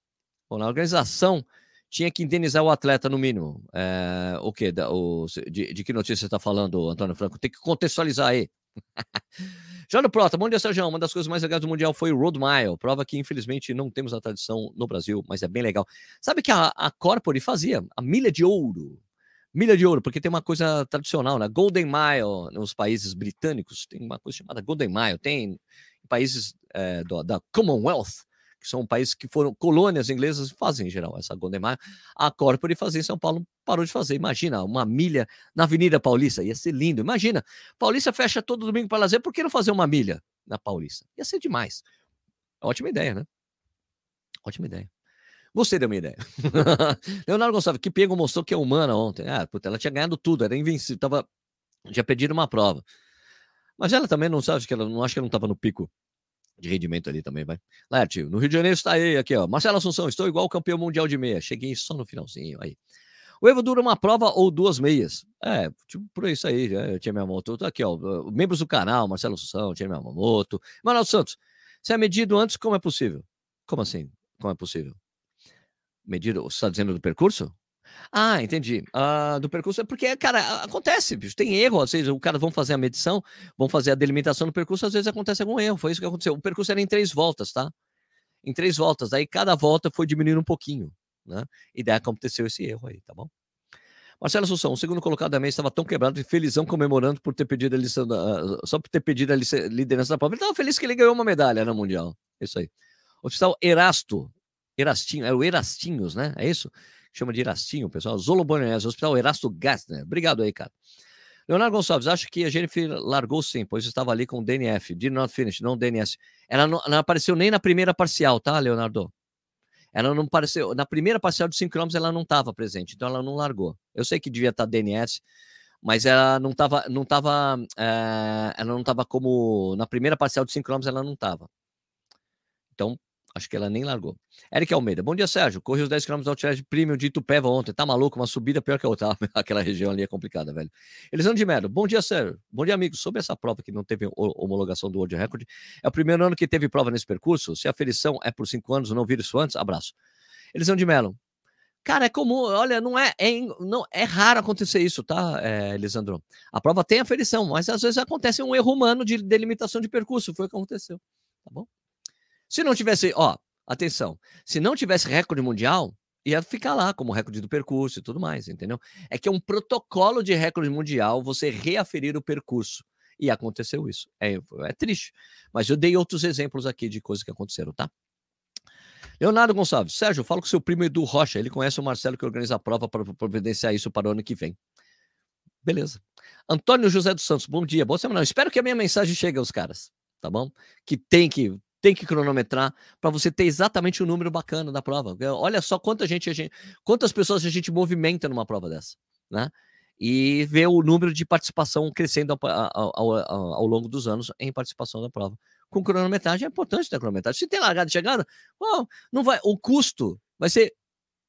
Bom, na organização tinha que indenizar o atleta no mínimo. É, o o, de, de, que notícia você está falando, Antônio Franco? Tem que contextualizar aí. Jânio Prota, bom dia, Sérgio. Uma das coisas mais legais do Mundial foi o Road Mile, prova que infelizmente não temos a tradição no Brasil, mas é bem legal. Sabe que a, a Corpore fazia a milha de ouro. Milha de ouro, porque tem uma coisa tradicional, né? Golden Mile nos países britânicos, tem uma coisa chamada Golden Mile, tem em países é, do, da Commonwealth, que são países que foram colônias inglesas, fazem em geral essa Golden Mile. A Corpore fazia em São Paulo, parou de fazer. Imagina, uma milha na Avenida Paulista, ia ser lindo. Imagina, Paulista fecha todo domingo para lazer, por que não fazer uma milha na Paulista? Ia ser demais. Ótima ideia, né? Ótima ideia. Gostei da minha ideia. Leonardo Gonçalves, que pego mostrou que é humana ontem. Ah, puta, ela tinha ganhado tudo, era invencível, tava, tinha perdido uma prova. Mas ela também não sabe que ela não acho que ela não estava no pico de rendimento ali também, vai. Lerte, no Rio de Janeiro está aí, aqui, ó. Marcelo Assunção, estou igual campeão mundial de meia. Cheguei só no finalzinho aí. O Evo dura uma prova ou duas meias. É, tipo, por isso aí, eu tinha minha moto. Aqui, ó, membros do canal, Marcelo Assunção, tinha minha moto. Manuel Santos, se é medido antes, como é possível? Como assim? Como é possível? Medido, você está dizendo do percurso? Ah, entendi. Ah, do percurso é porque, cara, acontece, bicho, tem erro. Às vezes o cara vão fazer a medição, vão fazer a delimitação do percurso, às vezes acontece algum erro. Foi isso que aconteceu. O percurso era em três voltas, tá? Em três voltas. Aí cada volta foi diminuindo um pouquinho, né? E daí aconteceu esse erro aí, tá bom? Marcelo Assunção, o segundo colocado da mesa estava tão quebrado e felizão comemorando por ter pedido a licença, uh, só por ter pedido a liderança da prova. Ele estava feliz que ele ganhou uma medalha no Mundial. Isso aí. Oficial Erasto, Erastinho, é o Erastinhos, né? É isso? Chama de Erastinho, pessoal. Zolo Bonanese, Hospital Erasto Gassner. Obrigado aí, cara. Leonardo Gonçalves, acho que a Jennifer largou sim, pois estava ali com o DNF, did not finish, não DNS. Ela não, não, apareceu nem na primeira parcial, tá, Leonardo? Ela não apareceu, na primeira parcial de 5 km ela não estava presente, então ela não largou. Eu sei que devia estar tá DNS, mas ela não estava, não estava, é, ela não estava como, na primeira parcial de 5 km ela não estava. Então, Acho que ela nem largou. Eric Almeida. Bom dia, Sérgio. Corri os 10 km do Outlet Premium de Itupeva ontem. Tá maluco? Uma subida pior que a outra. Aquela região ali é complicada, velho. Elisandro de Mello. Bom dia, Sérgio. Bom dia, amigos. Sobre essa prova que não teve homologação do World Record, é o primeiro ano que teve prova nesse percurso. Se a ferição é por cinco anos, não vira isso antes? Abraço. Elisandro de Mello. Cara, é comum, olha, não é, é, não, é raro acontecer isso, tá, é, Elisandro? A prova tem aferição, mas às vezes acontece um erro humano de delimitação de percurso, foi o que aconteceu, tá bom? Se não tivesse, ó, atenção, se não tivesse recorde mundial, ia ficar lá como recorde do percurso e tudo mais, entendeu? É que é um protocolo de recorde mundial você reaferir o percurso. E aconteceu isso. É, é triste. Mas eu dei outros exemplos aqui de coisas que aconteceram, tá? Leonardo Gonçalves, Sérgio, falo com seu primo Edu Rocha. Ele conhece o Marcelo que organiza a prova para providenciar isso para o ano que vem. Beleza. Antônio José dos Santos, bom dia, boa semana. Espero que a minha mensagem chegue aos caras, tá bom? Que tem que tem que cronometrar para você ter exatamente o número bacana da prova. Olha só quanta gente, gente, quantas pessoas a gente movimenta numa prova dessa, né? E ver o número de participação crescendo ao, ao, ao, ao longo dos anos em participação da prova. Com cronometragem é importante ter cronometragem. Se tem largada e chegada, oh, não vai, o custo vai ser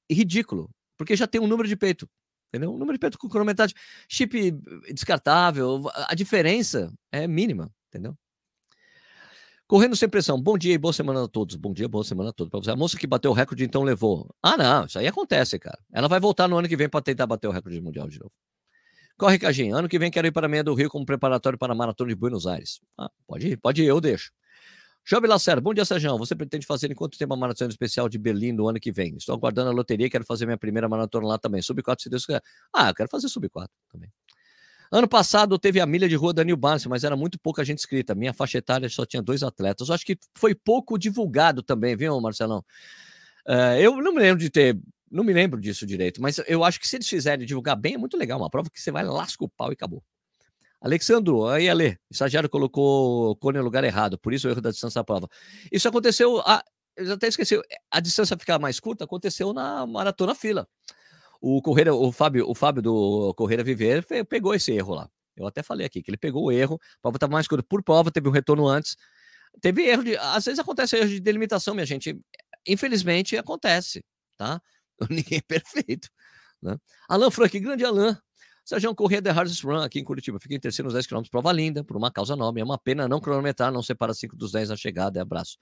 ridículo, porque já tem um número de peito, entendeu? Um número de peito com cronometragem, chip descartável, a diferença é mínima, entendeu? Correndo sem pressão. Bom dia e boa semana a todos. Bom dia, boa semana a todos. Pra você. A moça que bateu o recorde então levou. Ah, não, isso aí acontece, cara. Ela vai voltar no ano que vem para tentar bater o recorde mundial de novo. Corre, Cajinho. Ano que vem quero ir para a meia do Rio como preparatório para a maratona de Buenos Aires. Ah, pode ir, pode ir, eu deixo. Jovem Lacerda, bom dia, Sérgio. Você pretende fazer em quanto tempo a maratona especial de Berlim no ano que vem? Estou aguardando a loteria, quero fazer minha primeira maratona lá também. Sub 4, se Deus quiser. Ah, eu quero fazer sub 4 também. Ano passado teve a milha de rua da New Balance, mas era muito pouca gente inscrita. Minha faixa etária só tinha dois atletas. Eu acho que foi pouco divulgado também, viu, Marcelão? Uh, eu não me lembro de ter, não me lembro disso direito, mas eu acho que se eles fizerem divulgar bem, é muito legal. Uma prova que você vai, lasca o pau e acabou. Alexandro, aí Ale, estagiário colocou o cone no lugar errado, por isso o erro da distância da prova. Isso aconteceu, a, eu até esqueci, a distância ficar mais curta aconteceu na maratona fila. O Correia, o Fábio, o Fábio do Correia Viver pegou esse erro lá. Eu até falei aqui que ele pegou o erro, a prova estava mais curta por prova, teve um retorno antes. Teve erro de. Às vezes acontece erro de delimitação, minha gente. Infelizmente acontece, tá? Ninguém é perfeito. Né? Alan Frank, grande Alan. Sérgio Corrêa The Hardest Run aqui em Curitiba. Fica em terceiro nos 10 km, prova linda, por uma causa nobre. É uma pena não cronometrar, não separa 5 dos 10 na chegada. É abraço.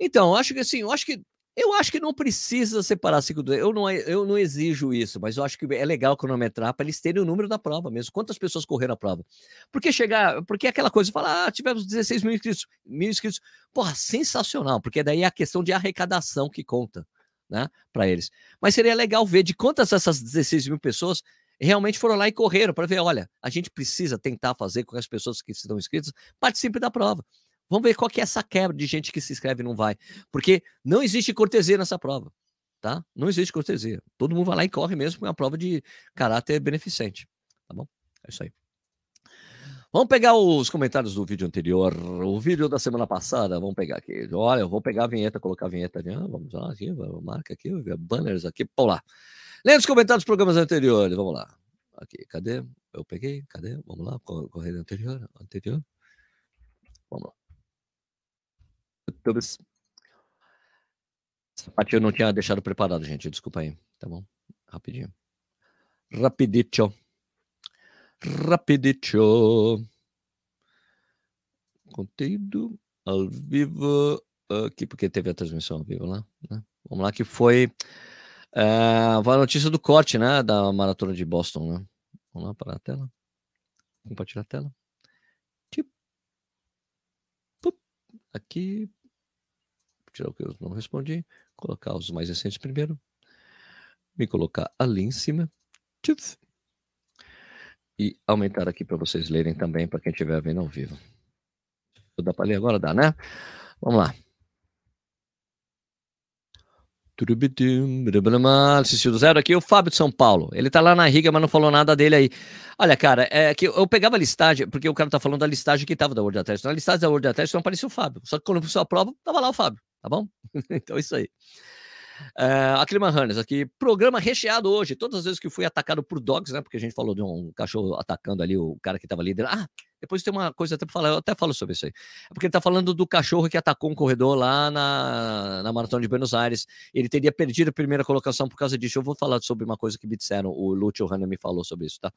Então, acho que assim, eu acho que eu acho que não precisa separar cinco do. Eu não, eu não exijo isso, mas eu acho que é legal cronometrar para eles terem o número da prova mesmo. Quantas pessoas correram a prova? Porque chegar. Porque é aquela coisa, falar, ah, tivemos 16 mil inscritos. Mil inscritos. Porra, sensacional, porque daí é a questão de arrecadação que conta, né, para eles. Mas seria legal ver de quantas essas 16 mil pessoas realmente foram lá e correram para ver, olha, a gente precisa tentar fazer com que as pessoas que estão inscritas participem da prova. Vamos ver qual que é essa quebra de gente que se inscreve e não vai. Porque não existe cortesia nessa prova, tá? Não existe cortesia. Todo mundo vai lá e corre mesmo, é uma prova de caráter beneficente, tá bom? É isso aí. Vamos pegar os comentários do vídeo anterior, o vídeo da semana passada, vamos pegar aqui. Olha, eu vou pegar a vinheta, colocar a vinheta ali. Ah, vamos lá, aqui, marca aqui, banners aqui, vamos lá. Lendo os comentários dos programas anteriores, vamos lá. Aqui, cadê? eu peguei, cadê? Vamos lá, corrida anterior, anterior. Vamos lá. Essa parte eu não tinha deixado preparado, gente. Desculpa aí. Tá bom? Rapidinho. Rapidito. Rapidito. Conteúdo ao vivo aqui, porque teve a transmissão ao vivo lá. Né? Vamos lá, que foi uh, a notícia do corte, né? Da maratona de Boston, né? Vamos lá para a tela. Compartilhar a tela. Aqui. Tirar o que eu não respondi. Colocar os mais recentes primeiro. Me colocar ali em cima. Tchuf. E aumentar aqui para vocês lerem também, para quem estiver vendo ao vivo. Dá para ler agora? Dá, né? Vamos lá. Assistiu do zero aqui, o Fábio de São Paulo. Ele tá lá na Riga, mas não falou nada dele aí. Olha, cara, é que eu pegava a listagem, porque o cara tá falando da listagem que tava da World Athletics. Na listagem da World Athletics não apareceu o Fábio. Só que quando começou a prova, tava lá o Fábio, tá bom? então é isso aí. Uh, a Clima aqui, programa recheado hoje. Todas as vezes que fui atacado por dogs, né? Porque a gente falou de um cachorro atacando ali o cara que tava líder. Ah, depois tem uma coisa até para falar, eu até falo sobre isso aí. É porque ele tá falando do cachorro que atacou um corredor lá na, na Maratona de Buenos Aires. Ele teria perdido a primeira colocação por causa disso. Eu vou falar sobre uma coisa que me disseram, o Lúcio Hanna me falou sobre isso, tá?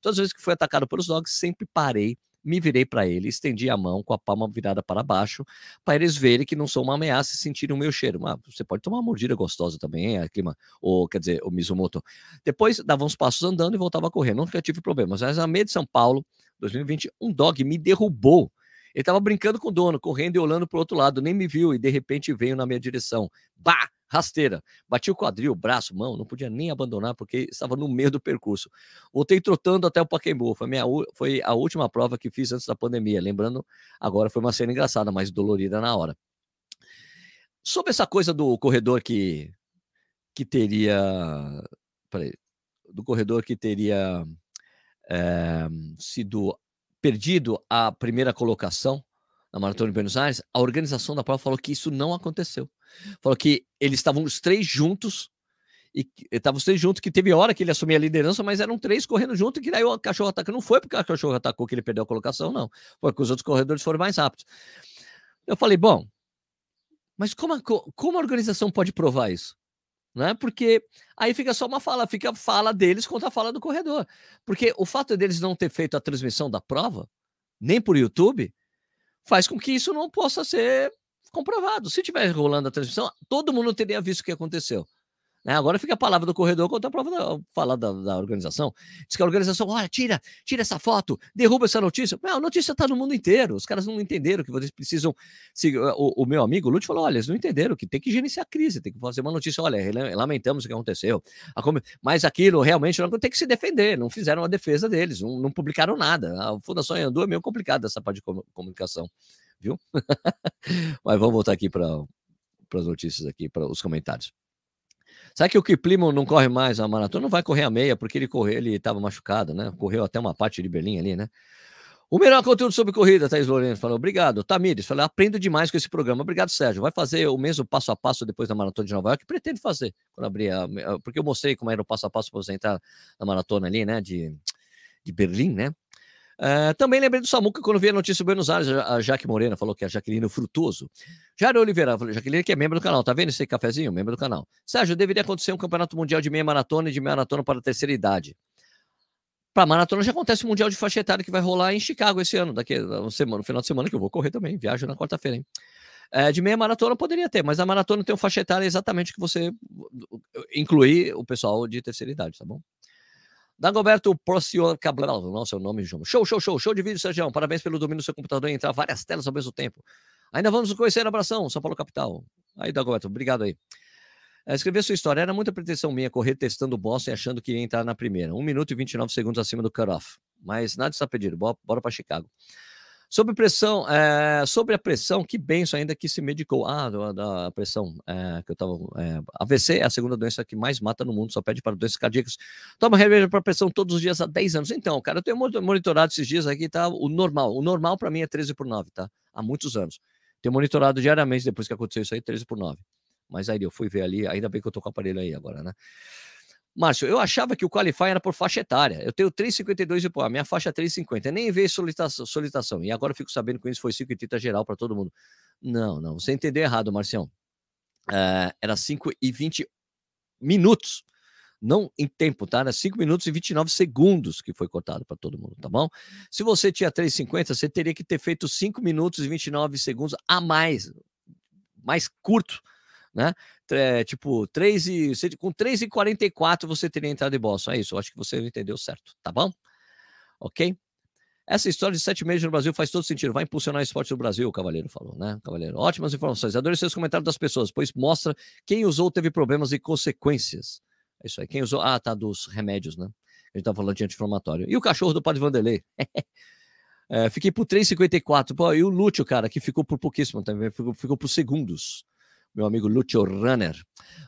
Todas as vezes que fui atacado pelos dogs, sempre parei me virei para ele, estendi a mão com a palma virada para baixo, para eles verem que não sou uma ameaça e sentirem o meu cheiro. Mas você pode tomar uma mordida gostosa também, hein, clima, ou quer dizer, o Mizumoto. Depois dava uns passos andando e voltava a correr. Nunca tive problemas. Mas na meia de São Paulo, 2020, um dog me derrubou. Ele estava brincando com o dono, correndo e olhando para o outro lado, nem me viu e de repente veio na minha direção. Bah! Rasteira. Bati o quadril, braço, mão, não podia nem abandonar porque estava no meio do percurso. Voltei trotando até o Pacaembu. Foi, minha, foi a última prova que fiz antes da pandemia. Lembrando, agora foi uma cena engraçada, mas dolorida na hora. Sobre essa coisa do corredor que, que teria. Peraí, do corredor que teria é, sido perdido a primeira colocação na Maratona de Buenos Aires, a organização da prova falou que isso não aconteceu. Falou que eles estavam os três juntos e estavam os três juntos, que teve hora que ele assumia a liderança, mas eram três correndo junto, e que daí o cachorro atacou. Não foi porque o cachorro atacou que ele perdeu a colocação, não. Foi porque os outros corredores foram mais rápidos. Eu falei, bom, mas como a, como a organização pode provar isso? Né? Porque aí fica só uma fala, fica a fala deles contra a fala do corredor. Porque o fato deles não ter feito a transmissão da prova, nem por YouTube, faz com que isso não possa ser comprovado. Se tivesse rolando a transmissão, todo mundo teria visto o que aconteceu. Né? Agora fica a palavra do corredor contra a prova da, falar da, da, organização. Diz que a organização, olha, tira, tira essa foto, derruba essa notícia. Não, a notícia está no mundo inteiro. Os caras não entenderam que vocês precisam. Se, o, o, meu amigo o Lute falou: olha, eles não entenderam que tem que gerenciar a crise, tem que fazer uma notícia. Olha, lamentamos o que aconteceu. Mas aquilo realmente não tem que se defender. Não fizeram a defesa deles, não, não publicaram nada. A Fundação Andu é meio complicada essa parte de comunicação viu? Mas vamos voltar aqui para as notícias aqui, para os comentários. Sabe que o Kiplimo não corre mais a maratona? Não vai correr a meia, porque ele correu, ele estava machucado, né? Correu até uma parte de Berlim ali, né? O melhor conteúdo sobre corrida, Thaís Lourenço falou. Obrigado. Tamires, falou, aprendo demais com esse programa. Obrigado, Sérgio. Vai fazer o mesmo passo a passo depois da maratona de Nova York? Pretendo fazer, quando abrir a, porque eu mostrei como era o passo a passo para você entrar na maratona ali, né? De, de Berlim, né? Uh, também lembrei do Samuca quando vi a notícia do Buenos Aires, a Jaque Morena falou que é a Jaqueline Frutuoso. Jair Oliveira, falou, Jaqueline que é membro do canal, tá vendo esse cafezinho? Membro do canal. Sérgio, deveria acontecer um campeonato mundial de meia maratona e de meia maratona para a terceira idade. Para maratona já acontece o Mundial de Faixa Etária que vai rolar em Chicago esse ano, daqui a semana, no final de semana que eu vou correr também, viajo na quarta-feira, hein? É, de meia maratona poderia ter, mas a maratona tem um faixa etária exatamente que você incluir o pessoal de terceira idade, tá bom? Dagoberto Procyon Cabral, nossa, é nome, João. Show, show, show, show de vídeo, Sérgio. Parabéns pelo domínio do seu computador e entrar várias telas ao mesmo tempo. Ainda vamos conhecer abração, São Paulo capital. Aí, Dagoberto, obrigado aí. É, escrever sua história era muita pretensão minha correr testando o Boston e achando que ia entrar na primeira. 1 minuto e 29 segundos acima do cutoff. Mas nada está pedido, bora para Chicago. Sobre pressão, é, sobre a pressão, que benção ainda que se medicou. Ah, da, da pressão, é, que eu tava. É, AVC é a segunda doença que mais mata no mundo, só pede para doenças cardíacas. Toma remédio para pressão todos os dias há 10 anos. Então, cara, eu tenho monitorado esses dias aqui, tá? O normal. O normal para mim é 13 por 9, tá? Há muitos anos. Tenho monitorado diariamente depois que aconteceu isso aí, 13 por 9. Mas aí eu fui ver ali, ainda bem que eu tô com o aparelho aí agora, né? Márcio, eu achava que o Qualify era por faixa etária. Eu tenho 3,52 e pô, a minha faixa é 3,50. Nem veio solicitação, solicitação. E agora eu fico sabendo que isso foi 5,30 geral para todo mundo. Não, não. Você entendeu errado, Marcião. Uh, era 5 e 20 minutos. Não em tempo, tá? Era 5 minutos e 29 segundos que foi cortado para todo mundo, tá bom? Se você tinha 3,50, você teria que ter feito 5 minutos e 29 segundos a mais. Mais curto né? É, tipo, 3 e, com 3 e 44 você teria entrado em Boston. É isso, eu acho que você entendeu certo, tá bom? Ok? Essa história de sete meses no Brasil faz todo sentido. Vai impulsionar o esporte no Brasil, o Cavaleiro falou, né? Cavaleiro, ótimas informações. Adorei seus comentários das pessoas, pois mostra quem usou teve problemas e consequências. É isso aí. Quem usou. Ah, tá, dos remédios, né? A gente tá falando de anti-inflamatório. E o cachorro do Padre Vanderlei? é, fiquei por 3,54. Pô, e o Lúcio, cara, que ficou por pouquíssimo também, ficou, ficou por segundos meu amigo Lúcio Runner.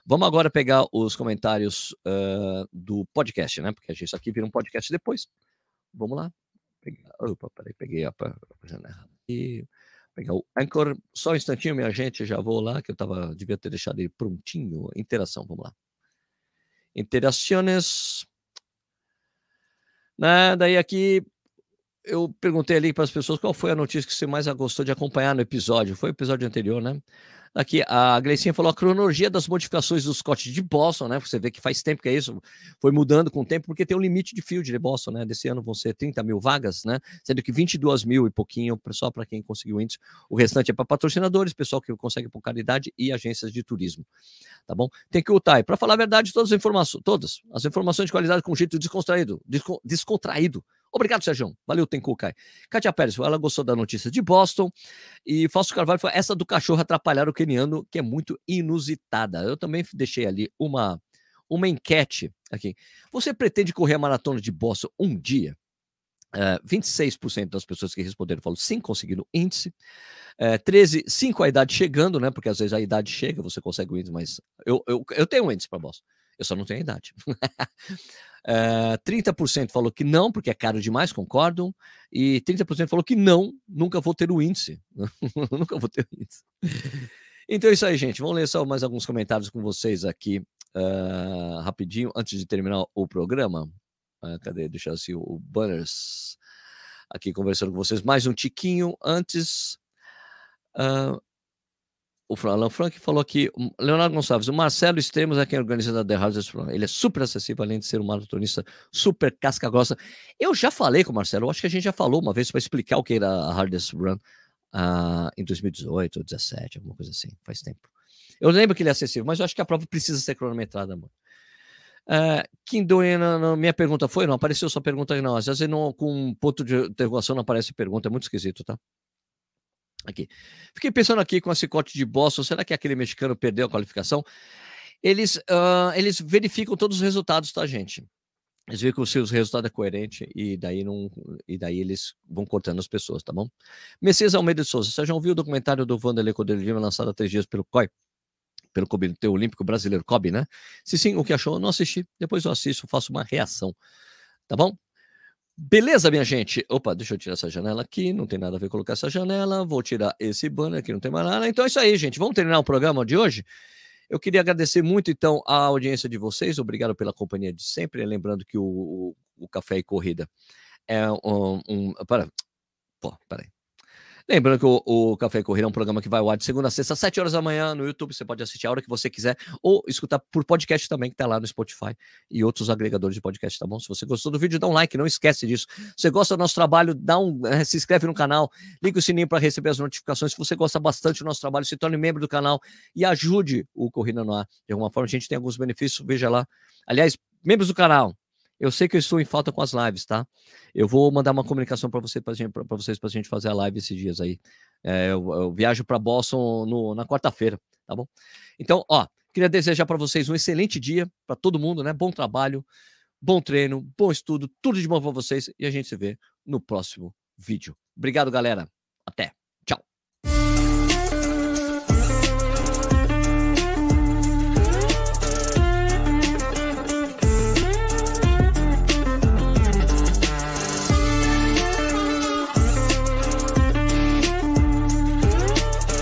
Vamos agora pegar os comentários uh, do podcast, né? Porque a gente aqui vira um podcast depois. Vamos lá. Pegar, opa, peraí, peguei a, a janela aqui. Pegar o Anchor. Só um instantinho, minha gente, já vou lá, que eu tava, devia ter deixado ele prontinho. Interação, vamos lá. Interações. Né, daí aqui eu perguntei ali para as pessoas qual foi a notícia que você mais gostou de acompanhar no episódio. Foi o episódio anterior, né? Aqui, a Gleicinha falou a cronologia das modificações do Scott de Boston, né? Você vê que faz tempo que é isso, foi mudando com o tempo, porque tem um limite de field de Boston, né? Desse ano vão ser 30 mil vagas, né? Sendo que 22 mil e pouquinho só para quem conseguiu índice. O restante é para patrocinadores, pessoal que consegue por caridade e agências de turismo. Tá bom? Tem que o TAI. Para falar a verdade, todas as informações, todas as informações de qualidade com jeito descontraído, descontraído Obrigado, Sérgio. Valeu, Tenku Kai. Kátia Pérez, ela gostou da notícia de Boston. E Fausto Carvalho foi essa do cachorro atrapalhar o keniano, que é muito inusitada. Eu também deixei ali uma, uma enquete aqui. Você pretende correr a maratona de Boston um dia? Uh, é, 26% das pessoas que responderam falaram sim, conseguindo índice. Uh, 13, 5 a idade chegando, né? Porque às vezes a idade chega, você consegue o índice, mas eu, eu, eu tenho um índice para Boston. Eu só não tenho a idade. Uh, eh, 30% falou que não, porque é caro demais, concordam. E 30% falou que não, nunca vou ter o índice. nunca vou ter o índice. Então é isso aí, gente. Vamos ler só mais alguns comentários com vocês aqui, uh, rapidinho, antes de terminar o programa. Uh, cadê? Deixa eu assim, o Banners aqui conversando com vocês. Mais um tiquinho antes. Uh, o Alan Frank falou aqui, Leonardo Gonçalves, o Marcelo Extremos é quem organiza a The Run. Ele é super acessível, além de ser um maratonista super casca grossa. Eu já falei com o Marcelo, acho que a gente já falou uma vez para explicar o que era a Hardest Run uh, em 2018 ou 2017, alguma coisa assim, faz tempo. Eu lembro que ele é acessível, mas eu acho que a prova precisa ser cronometrada, mano. Uh, Kim Doena, minha pergunta foi, não apareceu sua pergunta aí, não. Às vezes não, com um ponto de interrogação não aparece pergunta, é muito esquisito, tá? Aqui. Fiquei pensando aqui com a cicote de Boston, será que aquele mexicano perdeu a qualificação? Eles, uh, eles verificam todos os resultados, tá, gente? Eles veem que o seu resultado é coerente e daí, não, e daí eles vão cortando as pessoas, tá bom? Messias Almeida de Souza, você já ouviu o documentário do Vanderlei Cordeiro Lima lançado há três dias pelo COI? Pelo Comitê Olímpico Brasileiro, COB, né? Se sim, o que achou? Não assisti. Depois eu assisto, faço uma reação. Tá bom? Beleza, minha gente? Opa, deixa eu tirar essa janela aqui. Não tem nada a ver colocar essa janela. Vou tirar esse banner aqui, não tem mais nada. Então é isso aí, gente. Vamos terminar o programa de hoje. Eu queria agradecer muito, então, a audiência de vocês. Obrigado pela companhia de sempre. Lembrando que o, o, o Café e Corrida é um. um para, pô, peraí. Lembrando que o, o Café Corrida é um programa que vai ao ar de segunda a sexta, às 7 horas da manhã no YouTube. Você pode assistir a hora que você quiser ou escutar por podcast também, que está lá no Spotify e outros agregadores de podcast, tá bom? Se você gostou do vídeo, dá um like, não esquece disso. Se você gosta do nosso trabalho, dá um, eh, se inscreve no canal, liga o sininho para receber as notificações. Se você gosta bastante do nosso trabalho, se torne membro do canal e ajude o Corrida no Ar. De alguma forma, a gente tem alguns benefícios, veja lá. Aliás, membros do canal, eu sei que eu estou em falta com as lives, tá? Eu vou mandar uma comunicação para você, vocês, para a gente fazer a live esses dias aí. É, eu, eu, viajo para Boston no, na quarta-feira, tá bom? Então, ó, queria desejar para vocês um excelente dia, para todo mundo, né? Bom trabalho, bom treino, bom estudo, tudo de bom para vocês e a gente se vê no próximo vídeo. Obrigado, galera. Até.